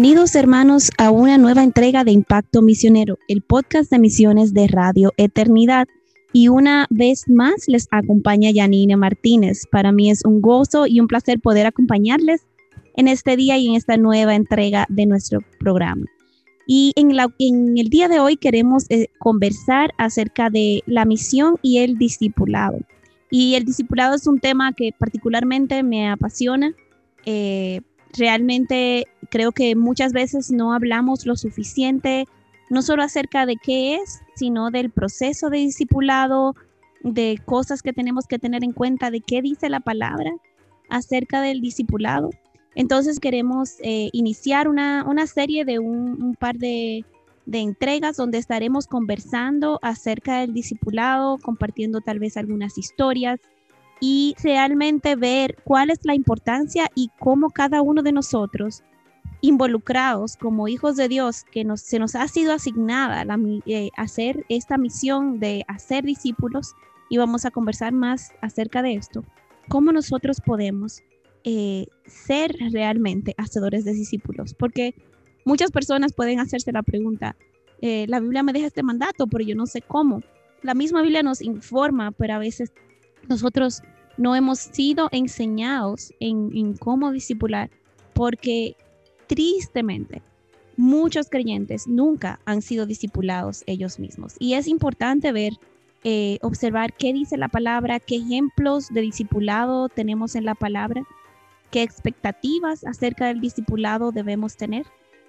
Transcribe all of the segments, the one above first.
Bienvenidos hermanos a una nueva entrega de Impacto Misionero, el podcast de misiones de Radio Eternidad. Y una vez más les acompaña Yanine Martínez. Para mí es un gozo y un placer poder acompañarles en este día y en esta nueva entrega de nuestro programa. Y en, el día de hoy queremos eh, conversar acerca de la misión y el discipulado. Y el discipulado es un tema que particularmente me apasiona. Eh, realmente creo que muchas veces no hablamos lo suficiente, no solo acerca de qué es, sino del proceso de discipulado, de cosas que tenemos que tener en cuenta, de qué dice la palabra acerca del discipulado. Entonces queremos eh, iniciar una, serie de un, par de, entregas donde estaremos conversando acerca del discipulado, compartiendo tal vez algunas historias, y realmente ver cuál es la importancia y cómo cada uno de nosotros involucrados como hijos de Dios que nos, se nos ha sido asignada la, eh, hacer esta misión de hacer discípulos y vamos a conversar más acerca de esto, cómo nosotros podemos eh, ser realmente hacedores de discípulos, porque muchas personas pueden hacerse la pregunta, eh, la Biblia me deja este mandato, pero yo no sé cómo. La misma Biblia nos informa, pero a veces nosotros no hemos sido enseñados en, cómo discipular, porque tristemente muchos creyentes nunca han sido discipulados ellos mismos. Y es importante ver, eh, observar qué dice la palabra, qué ejemplos de discipulado tenemos en la palabra, qué expectativas acerca del discipulado debemos tener.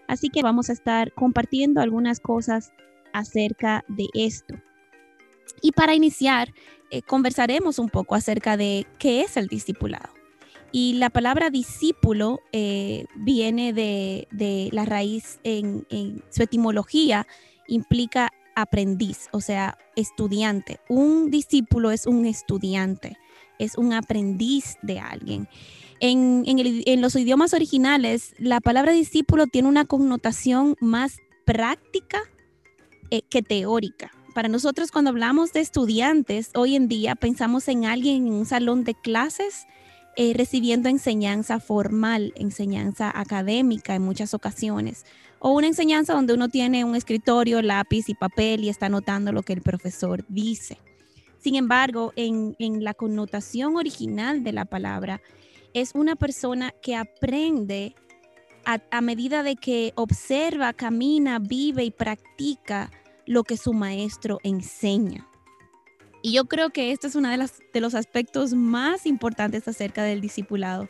Así que vamos a estar compartiendo algunas cosas acerca de esto. Y para iniciar, eh, conversaremos un poco acerca de qué es el discipulado. Y la palabra discípulo eh, viene de, la raíz en, su etimología, implica aprendiz, o sea, estudiante. Un discípulo es un estudiante, es un aprendiz de alguien. En, los idiomas originales, la palabra discípulo tiene una connotación más práctica eh, que teórica para nosotros cuando hablamos de estudiantes, hoy en día pensamos en alguien en un salón de clases eh, recibiendo enseñanza formal, enseñanza académica en muchas ocasiones, o una enseñanza donde uno tiene un escritorio, lápiz y papel y está anotando lo que el profesor dice. Sin embargo, en, la connotación original de la palabra, es una persona que aprende a medida de que observa, camina, vive y practica lo que su maestro enseña. Y yo creo que este es uno de, de los aspectos más importantes acerca del discipulado,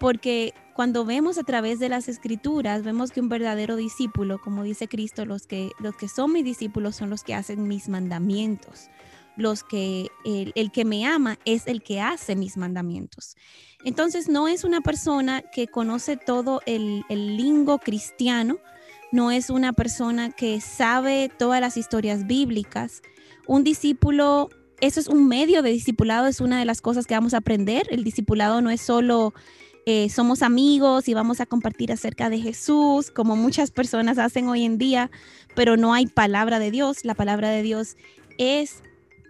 porque cuando vemos a través de las escrituras, vemos que un verdadero discípulo, como dice Cristo, los que, los que son mis discípulos son los que hacen mis mandamientos. Los que el, que me ama es el que hace mis mandamientos. Entonces no es una persona que conoce todo el, el lingo cristiano, no es una persona que sabe todas las historias bíblicas. Un discípulo, eso es un medio de discipulado, es una de las cosas que vamos a aprender. El discipulado no es solo eh, somos amigos y vamos a compartir acerca de Jesús, como muchas personas hacen hoy en día, pero no hay palabra de Dios. La palabra de Dios es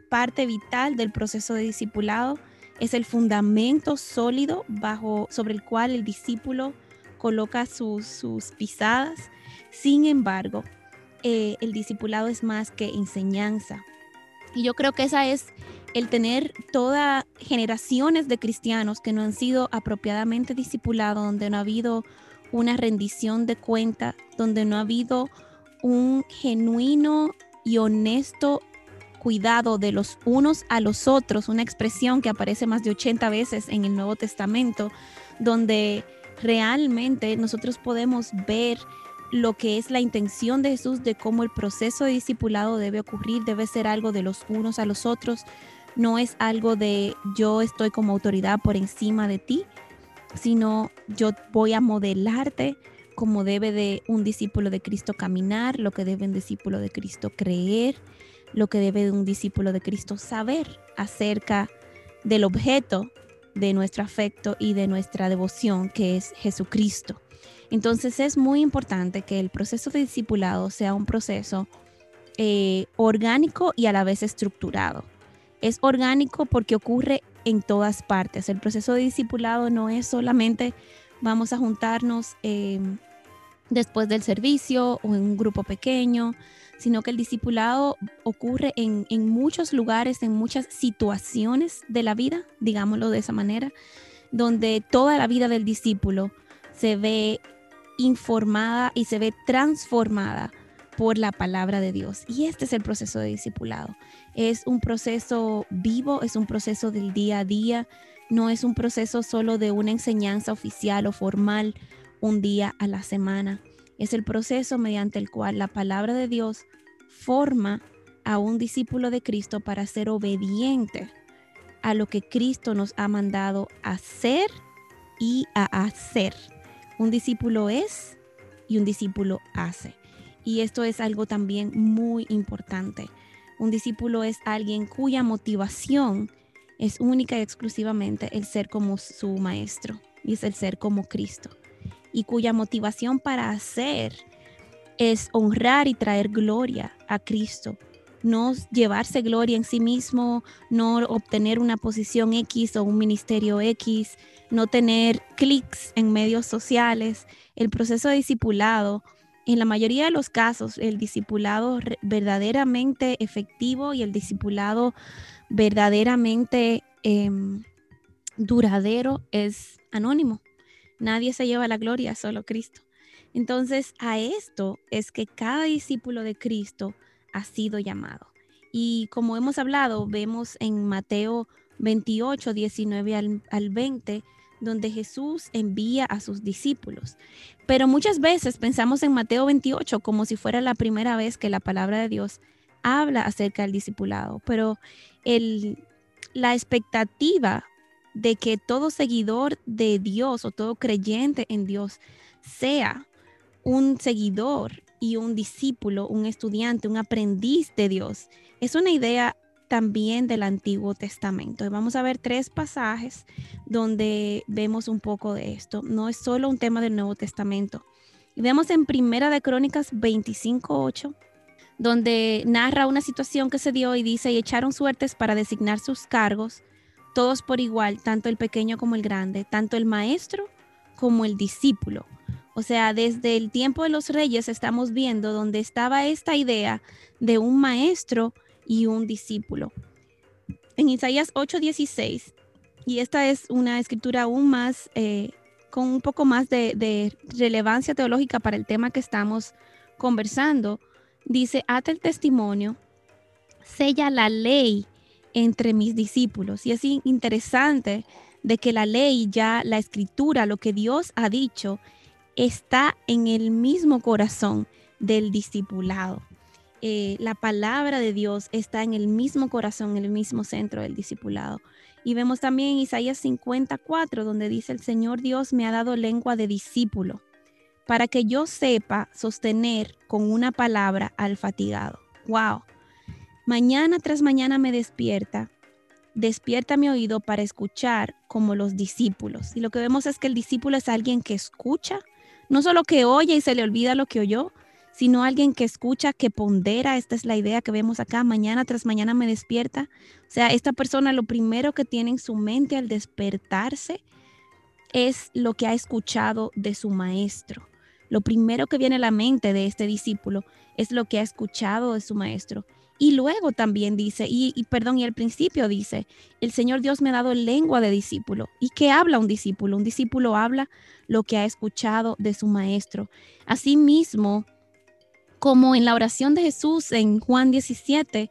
parte vital del proceso de discipulado, es el fundamento sólido bajo, sobre el cual el discípulo coloca sus, sus pisadas sin embargo, eh, el discipulado es más que enseñanza. Y yo creo que esa es el tener todas generaciones de cristianos que no han sido apropiadamente discipulados, donde no ha habido una rendición de cuenta, donde no ha habido un genuino y honesto cuidado de los unos a los otros, una expresión que aparece más de 80 veces en el Nuevo Testamento, donde realmente nosotros podemos ver lo que es la intención de Jesús de cómo el proceso de discipulado debe ocurrir, debe ser algo de los unos a los otros, no es algo de yo estoy como autoridad por encima de ti, sino yo voy a modelarte, cómo debe de un discípulo de Cristo caminar, lo que debe un discípulo de Cristo creer, lo que debe un discípulo de Cristo saber acerca del objeto de nuestro afecto y de nuestra devoción, que es Jesucristo. Entonces es muy importante que el proceso de discipulado sea un proceso eh, orgánico y a la vez estructurado. Es orgánico porque ocurre en todas partes. El proceso de discipulado no es solamente vamos a juntarnos eh, después del servicio o en un grupo pequeño, sino que el discipulado ocurre en, en, muchos lugares, en muchas situaciones de la vida, digámoslo de esa manera, donde toda la vida del discípulo se ve informada y se ve transformada por la palabra de Dios. Y este es el proceso de discipulado. Es un proceso vivo, es un proceso del día a día, no es un proceso solo de una enseñanza oficial o formal un día a la semana. Es el proceso mediante el cual la palabra de Dios forma a un discípulo de Cristo para ser obediente a lo que Cristo nos ha mandado hacer y a hacer. Un discípulo es y un discípulo hace. Y esto es algo también muy importante. Un discípulo es alguien cuya motivación es única y exclusivamente el ser como su maestro y es el ser como Cristo. Y cuya motivación para hacer es honrar y traer gloria a Cristo. No llevarse gloria en sí mismo, no obtener una posición X o un ministerio X, no tener clics en medios sociales. El proceso de discipulado en la mayoría de los casos, el discipulado verdaderamente efectivo y el discipulado verdaderamente em, duradero es anónimo. Nadie se lleva la gloria, solo Cristo. Entonces, a esto es que cada discípulo de Cristo ha sido llamado. Y como hemos hablado, vemos en Mateo 28, 19 al, al 20, donde Jesús envía a sus discípulos. Pero muchas veces pensamos en Mateo 28 como si fuera la primera vez que la palabra de Dios habla acerca del discipulado, pero el, la expectativa de que todo seguidor de Dios o todo creyente en Dios sea un seguidor y un discípulo, un estudiante, un aprendiz de Dios, es una idea también del Antiguo Testamento. vamos a ver tres pasajes donde vemos un poco de esto. No es solo un tema del Nuevo Testamento. Y vemos en Primera de Crónicas 25.8, donde narra una situación que se dio y dice, y echaron suertes para designar sus cargos, todos por igual, tanto el pequeño como el grande, tanto el maestro como el discípulo. O sea, desde el tiempo de los reyes estamos viendo donde estaba esta idea de un maestro y un discípulo. En Isaías 8:16, y esta es una escritura aún más, eh, con un poco más de, de relevancia teológica para el tema que estamos conversando, dice, ata el testimonio, sella la ley entre mis discípulos. Y es interesante de que la ley, ya la escritura, lo que Dios ha dicho, está en el mismo corazón del discipulado. Eh, la palabra de Dios está en el mismo corazón, en el mismo centro del discipulado. Y vemos también en Isaías 54, donde dice, el Señor Dios me ha dado lengua de discípulo, para que yo sepa sostener con una palabra al fatigado. ¡Wow! Mañana tras mañana me despierta, despierta mi oído para escuchar como los discípulos. Y lo que vemos es que el discípulo es alguien que escucha, no solo que oye y se le olvida lo que oyó, sino alguien que escucha, que pondera. Esta es la idea que vemos acá. Mañana tras mañana me despierta. O sea, esta persona lo primero que tiene en su mente al despertarse es lo que ha escuchado de su maestro. Lo primero que viene a la mente de este discípulo es lo que ha escuchado de su maestro. Y luego también dice, y, y, perdón, y al principio dice, el Señor Dios me ha dado lengua de discípulo. ¿Y qué habla un discípulo? Un discípulo habla lo que ha escuchado de su maestro. Asimismo, como en la oración de Jesús en Juan 17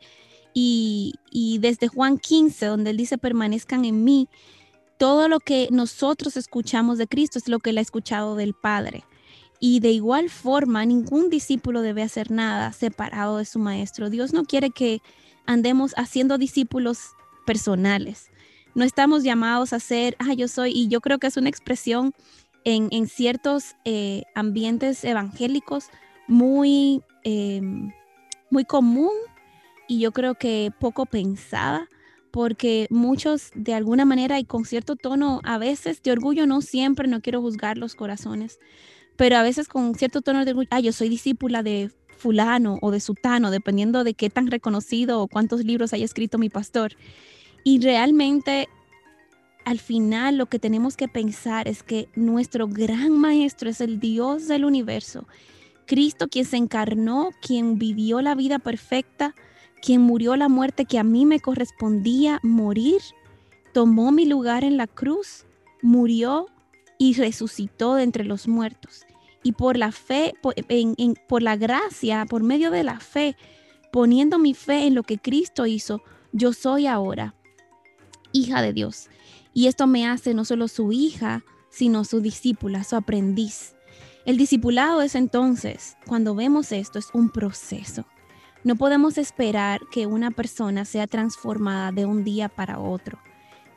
y, desde Juan 15, donde él dice, permanezcan en mí, todo lo que nosotros escuchamos de Cristo es lo que él ha escuchado del Padre. Y de igual forma, ningún discípulo debe hacer nada separado de su maestro. Dios no quiere que andemos haciendo discípulos personales. No estamos llamados a ser, ah, yo soy, y yo creo que es una expresión en, ciertos eh, ambientes evangélicos muy, em, muy común y yo creo que poco pensada porque muchos de alguna manera y con cierto tono a veces de orgullo, no siempre, no quiero juzgar los corazones, pero a veces con cierto tono de orgullo, ah, yo soy discípula de fulano o de sutano, dependiendo de qué tan reconocido o cuántos libros haya escrito mi pastor. Y realmente al final lo que tenemos que pensar es que nuestro gran maestro es el Dios del universo, Cristo quien se encarnó, quien vivió la vida perfecta, quien murió la muerte que a mí me correspondía morir, tomó mi lugar en la cruz, murió y resucitó de entre los muertos. Y por la fe, por, por la gracia, por medio de la fe, poniendo mi fe en lo que Cristo hizo, yo soy ahora hija de Dios. Y esto me hace no solo su hija, sino su discípula, su aprendiz. El discipulado es entonces, cuando vemos esto, es un proceso. No podemos esperar que una persona sea transformada de un día para otro,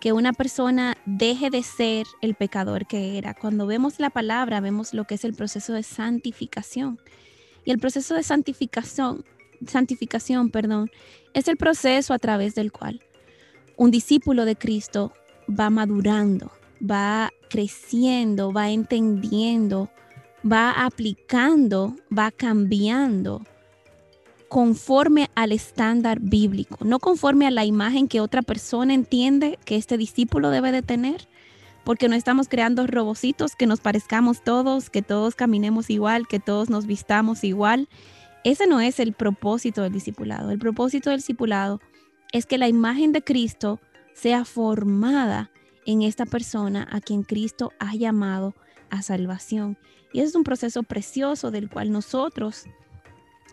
que una persona deje de ser el pecador que era. Cuando vemos la palabra, vemos lo que es el proceso de santificación. Y el proceso de santificación, santificación, perdón, es el proceso a través del cual un discípulo de Cristo va madurando, va creciendo, va entendiendo, va aplicando, va cambiando conforme al estándar bíblico, no conforme a la imagen que otra persona entiende que este discípulo debe de tener, porque no estamos creando robocitos que nos parezcamos todos, que todos caminemos igual, que todos nos vistamos igual. Ese no es el propósito del discipulado. El propósito del discipulado es que la imagen de Cristo sea formada en esta persona a quien Cristo ha llamado a salvación. Y es un proceso precioso del cual nosotros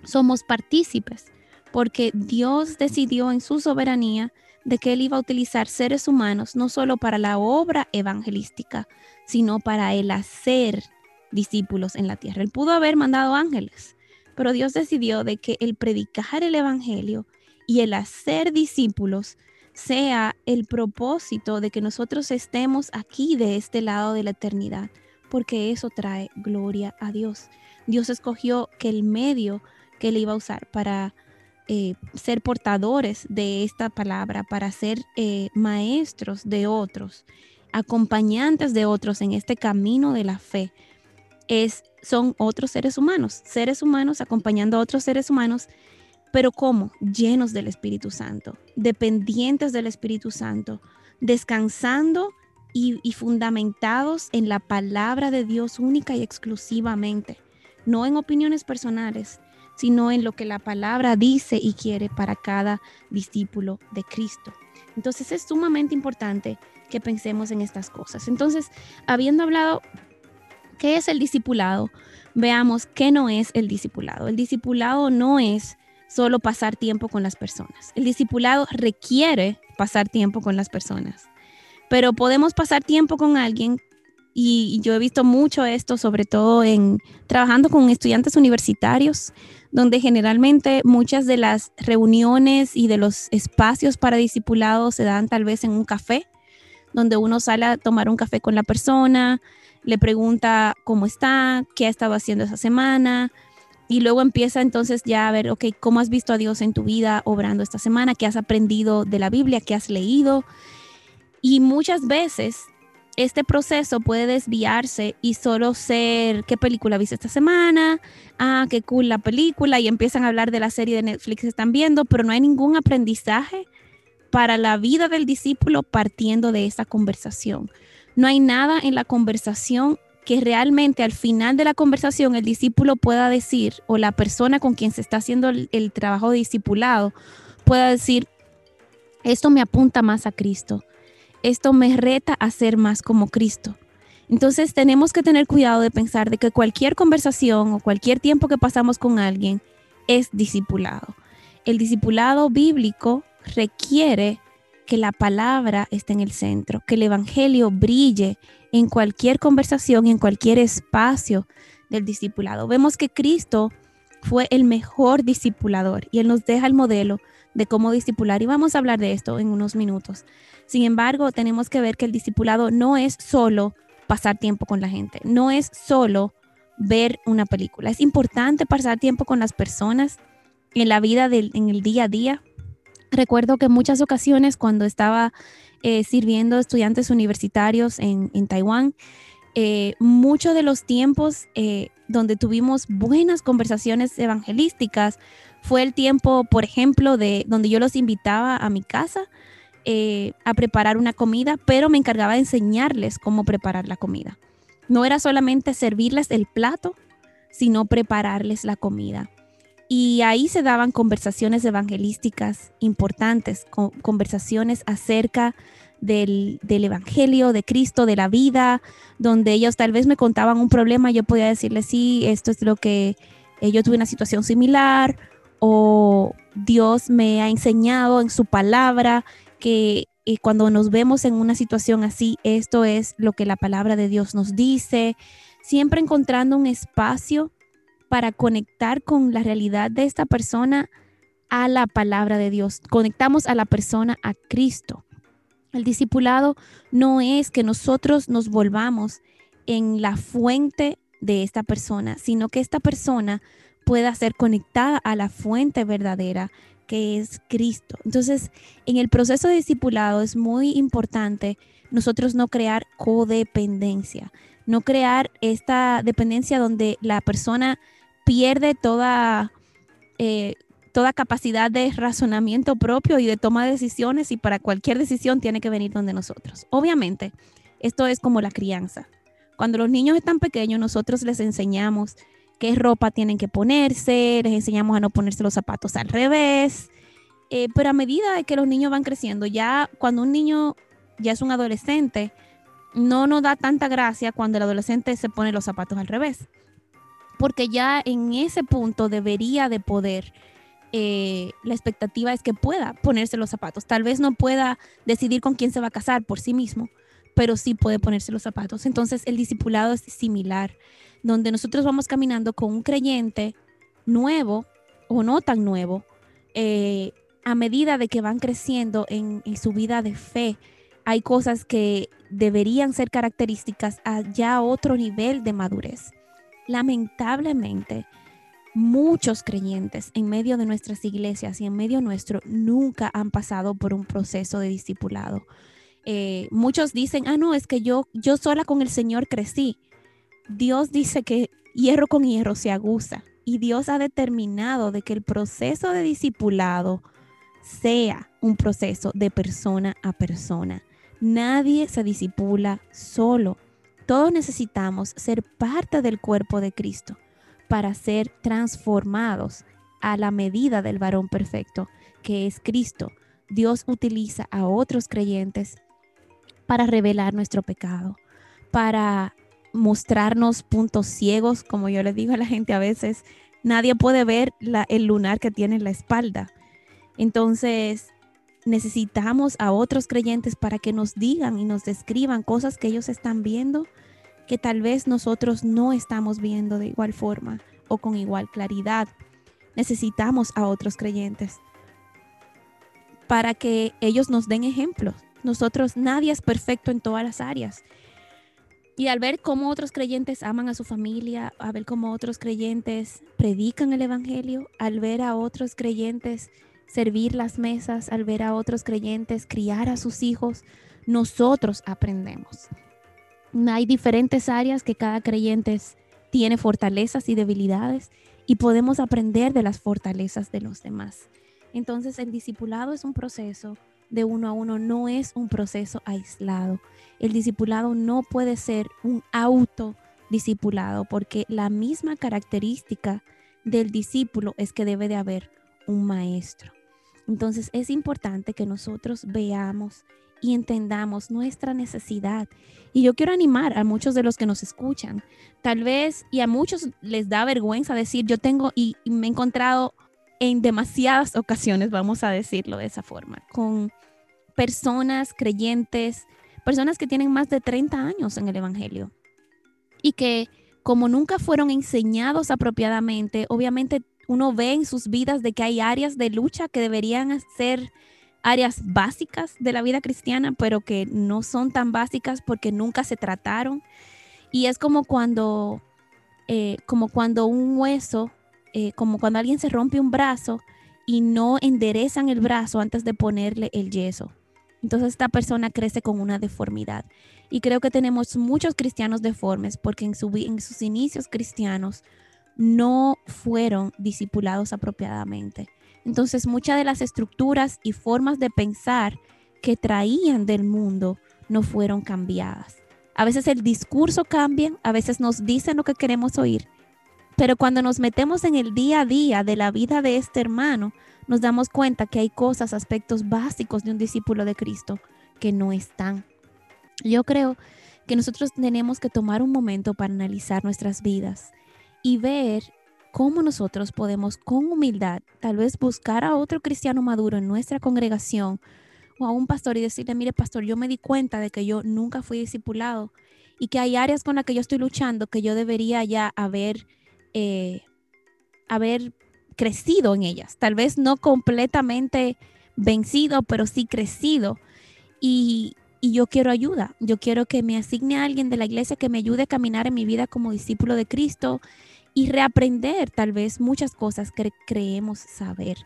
somos partícipes, porque Dios decidió en su soberanía de que Él iba a utilizar seres humanos no solo para la obra evangelística, sino para el hacer discípulos en la tierra. Él pudo haber mandado ángeles, pero Dios decidió de que el predicar el Evangelio y el hacer discípulos sea el propósito de que nosotros estemos aquí de este lado de la eternidad, porque eso trae gloria a Dios. Dios escogió que el medio que él iba a usar para eh, ser portadores de esta palabra, para ser eh, maestros de otros, acompañantes de otros en este camino de la fe, es, son otros seres humanos, seres humanos acompañando a otros seres humanos pero ¿cómo? Llenos del Espíritu Santo, dependientes del Espíritu Santo, descansando y, fundamentados en la palabra de Dios única y exclusivamente, no en opiniones personales, sino en lo que la palabra dice y quiere para cada discípulo de Cristo. Entonces es sumamente importante que pensemos en estas cosas. Entonces, habiendo hablado qué es el discipulado, veamos qué no es el discipulado. El discipulado no es solo pasar tiempo con las personas. El discipulado requiere pasar tiempo con las personas, pero podemos pasar tiempo con alguien y, yo he visto mucho esto, sobre todo en trabajando con estudiantes universitarios, donde generalmente muchas de las reuniones y de los espacios para discipulado se dan tal vez en un café, donde uno sale a tomar un café con la persona, le pregunta cómo está, qué ha estado haciendo esa semana, y luego empieza entonces ya a ver, ok, ¿cómo has visto a Dios en tu vida obrando esta semana? ¿Qué has aprendido de la Biblia? ¿Qué has leído? Y muchas veces este proceso puede desviarse y solo ser, ¿qué película viste esta semana? Ah, qué cool la película. Y empiezan a hablar de la serie de Netflix que están viendo, pero no hay ningún aprendizaje para la vida del discípulo partiendo de esa conversación. No hay nada en la conversación que realmente al final de la conversación el discípulo pueda decir, o la persona con quien se está haciendo el, trabajo discipulado, pueda decir, esto me apunta más a Cristo, esto me reta a ser más como Cristo. Entonces tenemos que tener cuidado de pensar de que cualquier conversación o cualquier tiempo que pasamos con alguien es discipulado. El discipulado bíblico requiere que la palabra esté en el centro, que el Evangelio brille en cualquier conversación en cualquier espacio del discipulado. Vemos que Cristo fue el mejor discipulador y Él nos deja el modelo de cómo discipular y vamos a hablar de esto en unos minutos. Sin embargo, tenemos que ver que el discipulado no es solo pasar tiempo con la gente. No es solo ver una película. Es importante pasar tiempo con las personas en la vida, del, en el día a día. Recuerdo que en muchas ocasiones cuando estaba eh, sirviendo estudiantes universitarios en, en Taiwán, eh, muchos de los tiempos eh, donde tuvimos buenas conversaciones evangelísticas fue el tiempo, por ejemplo, de donde yo los invitaba a mi casa a preparar una comida, pero me encargaba de enseñarles cómo preparar la comida. No era solamente servirles el plato, sino prepararles la comida. Y ahí se daban conversaciones evangelísticas importantes, conversaciones acerca del, Evangelio, de Cristo, de la vida, donde ellos tal vez me contaban un problema, yo podía decirles, sí, esto es lo que eh, yo tuve una situación similar, o Dios me ha enseñado en su palabra que y cuando nos vemos en una situación así, esto es lo que la palabra de Dios nos dice, siempre encontrando un espacio para conectar con la realidad de esta persona a la palabra de Dios. Conectamos a la persona a Cristo. El discipulado no es que nosotros nos volvamos en la fuente de esta persona, sino que esta persona pueda ser conectada a la fuente verdadera que es Cristo. Entonces, en el proceso de discipulado es muy importante nosotros no crear codependencia, no crear esta dependencia donde la persona pierde toda, eh, toda capacidad de razonamiento propio y de toma de decisiones y para cualquier decisión tiene que venir donde nosotros. Obviamente, esto es como la crianza. Cuando los niños están pequeños, nosotros les enseñamos qué ropa tienen que ponerse, les enseñamos a no ponerse los zapatos al revés. Eh, pero a medida de que los niños van creciendo, ya cuando un niño ya es un adolescente, no nos da tanta gracia cuando el adolescente se pone los zapatos al revés. Porque ya en ese punto debería de poder, eh, la expectativa es que pueda ponerse los zapatos. Tal vez no pueda decidir con quién se va a casar por sí mismo, pero sí puede ponerse los zapatos. Entonces el discipulado es similar donde nosotros vamos caminando con un creyente nuevo o no tan nuevo, eh, a medida de que van creciendo en, su vida de fe, hay cosas que deberían ser características a ya otro nivel de madurez. Lamentablemente, muchos creyentes en medio de nuestras iglesias y en medio nuestro nunca han pasado por un proceso de discipulado. Eh, muchos dicen, ah, no, es que yo, yo sola con el Señor crecí. Dios dice que hierro con hierro se aguza y Dios ha determinado de que el proceso de discipulado sea un proceso de persona a persona. Nadie se disipula solo. Todos necesitamos ser parte del cuerpo de Cristo para ser transformados a la medida del varón perfecto, que es Cristo. Dios utiliza a otros creyentes para revelar nuestro pecado, para mostrarnos puntos ciegos, como yo le digo a la gente a veces, nadie puede ver el lunar que tiene en la espalda. Entonces, necesitamos a otros creyentes para que nos digan y nos describan cosas que ellos están viendo que tal vez nosotros no estamos viendo de igual forma o con igual claridad. Necesitamos a otros creyentes para que ellos nos den ejemplos. Nosotros, nadie es perfecto en todas las áreas y al ver cómo otros creyentes aman a su familia, a ver cómo otros creyentes predican el Evangelio, al ver a otros creyentes servir las mesas, al ver a otros creyentes criar a sus hijos, nosotros aprendemos. Hay diferentes áreas que cada creyente tiene fortalezas y debilidades y podemos aprender de las fortalezas de los demás. Entonces el discipulado es un proceso de uno a uno no es un proceso aislado. El discipulado no puede ser un autodiscipulado porque la misma característica del discípulo es que debe de haber un maestro. Entonces es importante que nosotros veamos y entendamos nuestra necesidad. Y yo quiero animar a muchos de los que nos escuchan, tal vez, y a muchos les da vergüenza decir, yo tengo, y, y me he encontrado en demasiadas ocasiones, vamos a decirlo de esa forma, con personas creyentes, personas que tienen más de 30 años en el Evangelio y que como nunca fueron enseñados apropiadamente, obviamente uno ve en sus vidas de que hay áreas de lucha que deberían ser áreas básicas de la vida cristiana, pero que no son tan básicas porque nunca se trataron. Y es como cuando, eh, como cuando un hueso, eh, como cuando alguien se rompe un brazo y no enderezan el brazo antes de ponerle el yeso. Entonces esta persona crece con una deformidad. Y creo que tenemos muchos cristianos deformes porque en, en sus inicios cristianos no fueron discipulados apropiadamente. Entonces muchas de las estructuras y formas de pensar que traían del mundo no fueron cambiadas. A veces el discurso cambia, a veces nos dicen lo que queremos oír, pero cuando nos metemos en el día a día de la vida de este hermano, nos damos cuenta que hay cosas, aspectos básicos de un discípulo de Cristo que no están. Yo creo que nosotros tenemos que tomar un momento para analizar nuestras vidas y ver cómo nosotros podemos con humildad tal vez buscar a otro cristiano maduro en nuestra congregación o a un pastor y decirle, mire pastor, yo me di cuenta de que yo nunca fui discipulado y que hay áreas con las que yo estoy luchando que yo debería ya haber, eh, haber crecido en ellas. Tal vez no completamente vencido, pero sí crecido. Y, y yo quiero ayuda. Yo quiero que me asigne a alguien de la iglesia que me ayude a caminar en mi vida como discípulo de Cristo y reaprender tal vez muchas cosas que creemos saber.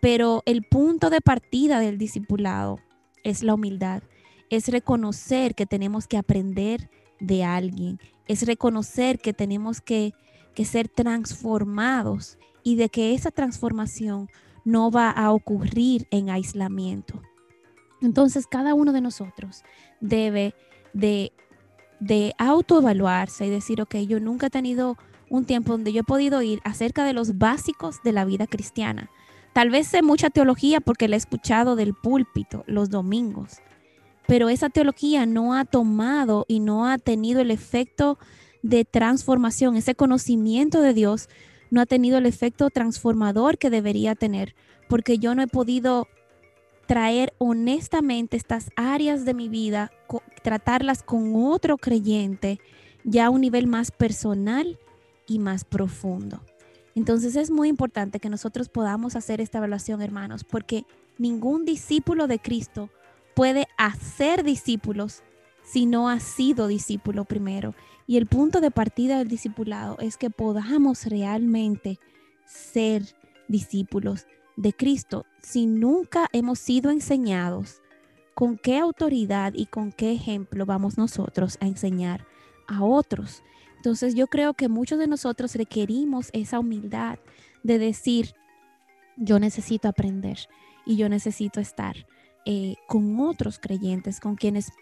Pero el punto de partida del discipulado es la humildad, es reconocer que tenemos que aprender de alguien, es reconocer que tenemos que, que ser transformados y de que esa transformación no va a ocurrir en aislamiento. Entonces cada uno de nosotros debe de, de autoevaluarse y decir, ok, yo nunca he tenido un tiempo donde yo he podido ir acerca de los básicos de la vida cristiana. Tal vez sé mucha teología porque la he escuchado del púlpito los domingos, pero esa teología no ha tomado y no ha tenido el efecto de transformación, ese conocimiento de Dios no ha tenido el efecto transformador que debería tener, porque yo no he podido traer honestamente estas áreas de mi vida, tratarlas con otro creyente ya a un nivel más personal y más profundo. Entonces es muy importante que nosotros podamos hacer esta evaluación, hermanos, porque ningún discípulo de Cristo puede hacer discípulos si no ha sido discípulo primero. Y el punto de partida del discipulado es que podamos realmente ser discípulos de Cristo si nunca hemos sido enseñados. ¿Con qué autoridad y con qué ejemplo vamos nosotros a enseñar a otros? Entonces yo creo que muchos de nosotros requerimos esa humildad de decir, yo necesito aprender y yo necesito estar eh, con otros creyentes, con quienes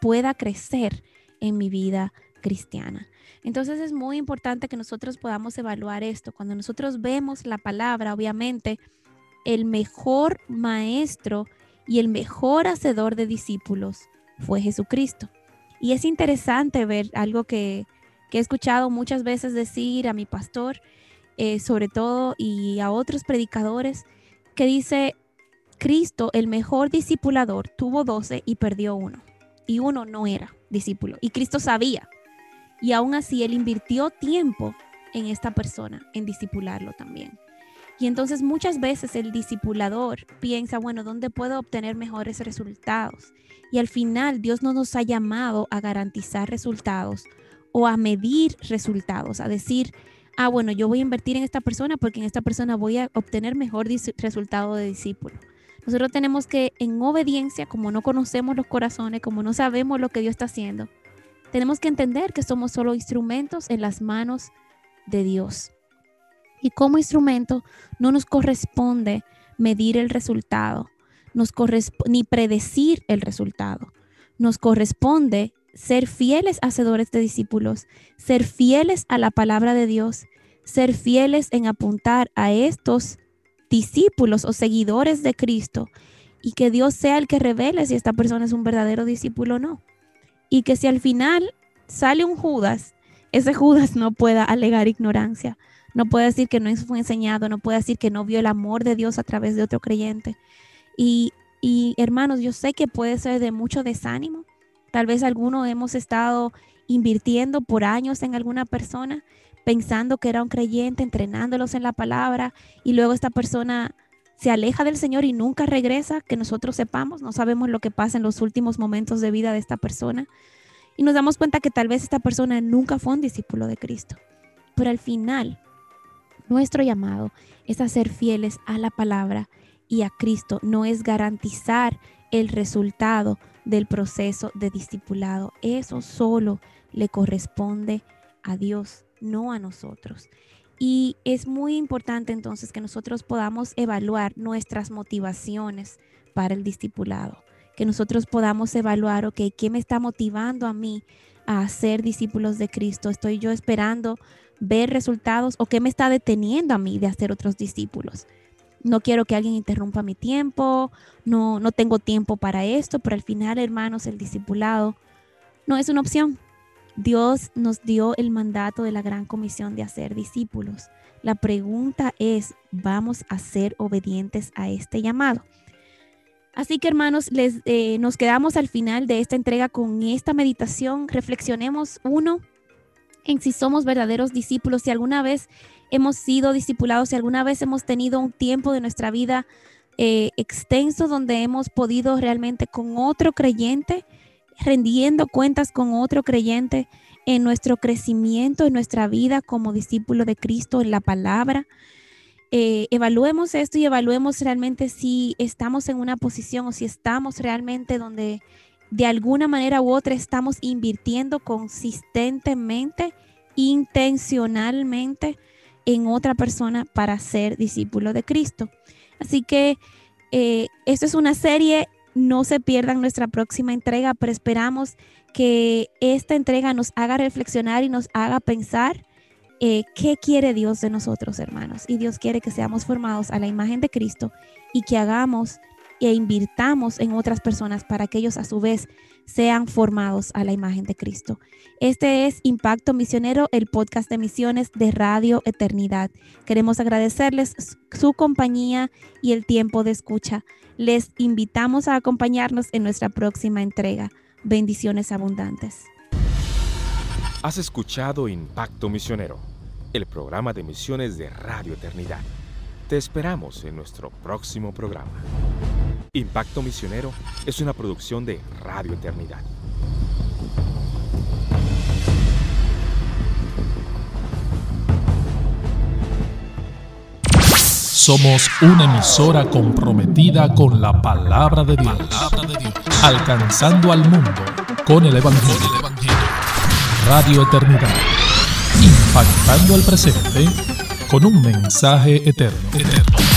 pueda crecer en mi vida cristiana. Entonces es muy importante que nosotros podamos evaluar esto. Cuando nosotros vemos la palabra, obviamente, el mejor maestro y el mejor hacedor de discípulos fue Jesucristo. Y es interesante ver algo que he escuchado muchas veces decir a mi pastor, eh, sobre todo, y a otros predicadores, que dice, Cristo, el mejor discipulador, tuvo 12 y perdió uno. Y uno no era discípulo. Y Cristo sabía. Y aún así, Él invirtió tiempo en esta persona, en discipularlo también. Y entonces muchas veces el discipulador piensa, bueno, ¿dónde puedo obtener mejores resultados? Y al final Dios no nos ha llamado a garantizar resultados o a medir resultados, a decir, ah, bueno, yo voy a invertir en esta persona porque en esta persona voy a obtener mejor resultado de discípulo. Nosotros tenemos que, en obediencia, como no conocemos los corazones, como no sabemos lo que Dios está haciendo, tenemos que entender que somos solo instrumentos en las manos de Dios. Y como instrumento no nos corresponde medir el resultado, nos ni predecir el resultado. Nos corresponde ser fieles hacedores de discípulos, ser fieles a la palabra de Dios, ser fieles en apuntar a estos discípulos o seguidores de Cristo y que Dios sea el que revele si esta persona es un verdadero discípulo o no. Y que si al final sale un Judas, ese Judas no pueda alegar ignorancia, no puede decir que no fue enseñado, no puede decir que no vio el amor de Dios a través de otro creyente. Y, y hermanos, yo sé que puede ser de mucho desánimo, Tal vez algunos hemos estado invirtiendo por años en alguna persona, pensando que era un creyente, entrenándolos en la palabra, y luego esta persona se aleja del Señor y nunca regresa, que nosotros sepamos, no sabemos lo que pasa en los últimos momentos de vida de esta persona. Y nos damos cuenta que tal vez esta persona nunca fue un discípulo de Cristo. Pero al final, nuestro llamado es a ser fieles a la palabra y a Cristo, no es garantizar el resultado del proceso de discipulado. Eso solo le corresponde a Dios, no a nosotros. Y es muy importante entonces que nosotros podamos evaluar nuestras motivaciones para el discipulado, que nosotros podamos evaluar, ok, ¿qué me está motivando a mí a ser discípulos de Cristo? ¿Estoy yo esperando ver resultados o qué me está deteniendo a mí de hacer otros discípulos? No quiero que alguien interrumpa mi tiempo, no, no tengo tiempo para esto, pero al final, hermanos, el discipulado no es una opción, Dios nos dio el mandato de la gran comisión de hacer discípulos. La pregunta es, ¿vamos a ser obedientes a este llamado? Así que hermanos, les, eh, nos quedamos al final de esta entrega con esta meditación. Reflexionemos uno en si somos verdaderos discípulos, si alguna vez hemos sido discipulados, si alguna vez hemos tenido un tiempo de nuestra vida eh, extenso donde hemos podido realmente con otro creyente rendiendo cuentas con otro creyente en nuestro crecimiento, en nuestra vida como discípulo de Cristo, en la palabra. Eh, evaluemos esto y evaluemos realmente si estamos en una posición o si estamos realmente donde de alguna manera u otra estamos invirtiendo consistentemente, intencionalmente en otra persona para ser discípulo de Cristo. Así que eh, esto es una serie no se pierdan nuestra próxima entrega, pero esperamos que esta entrega nos haga reflexionar y nos haga pensar eh, qué quiere Dios de nosotros, hermanos. Y Dios quiere que seamos formados a la imagen de Cristo y que hagamos e invirtamos en otras personas para que ellos a su vez sean formados a la imagen de Cristo. Este es Impacto Misionero, el podcast de misiones de Radio Eternidad. Queremos agradecerles su compañía y el tiempo de escucha. Les invitamos a acompañarnos en nuestra próxima entrega. Bendiciones abundantes. Has escuchado Impacto Misionero, el programa de misiones de Radio Eternidad. Te esperamos en nuestro próximo programa. Impacto Misionero es una producción de Radio Eternidad. Somos una emisora comprometida con la palabra de Dios, alcanzando al mundo con el Evangelio. Radio Eternidad, impactando al presente con un mensaje eterno.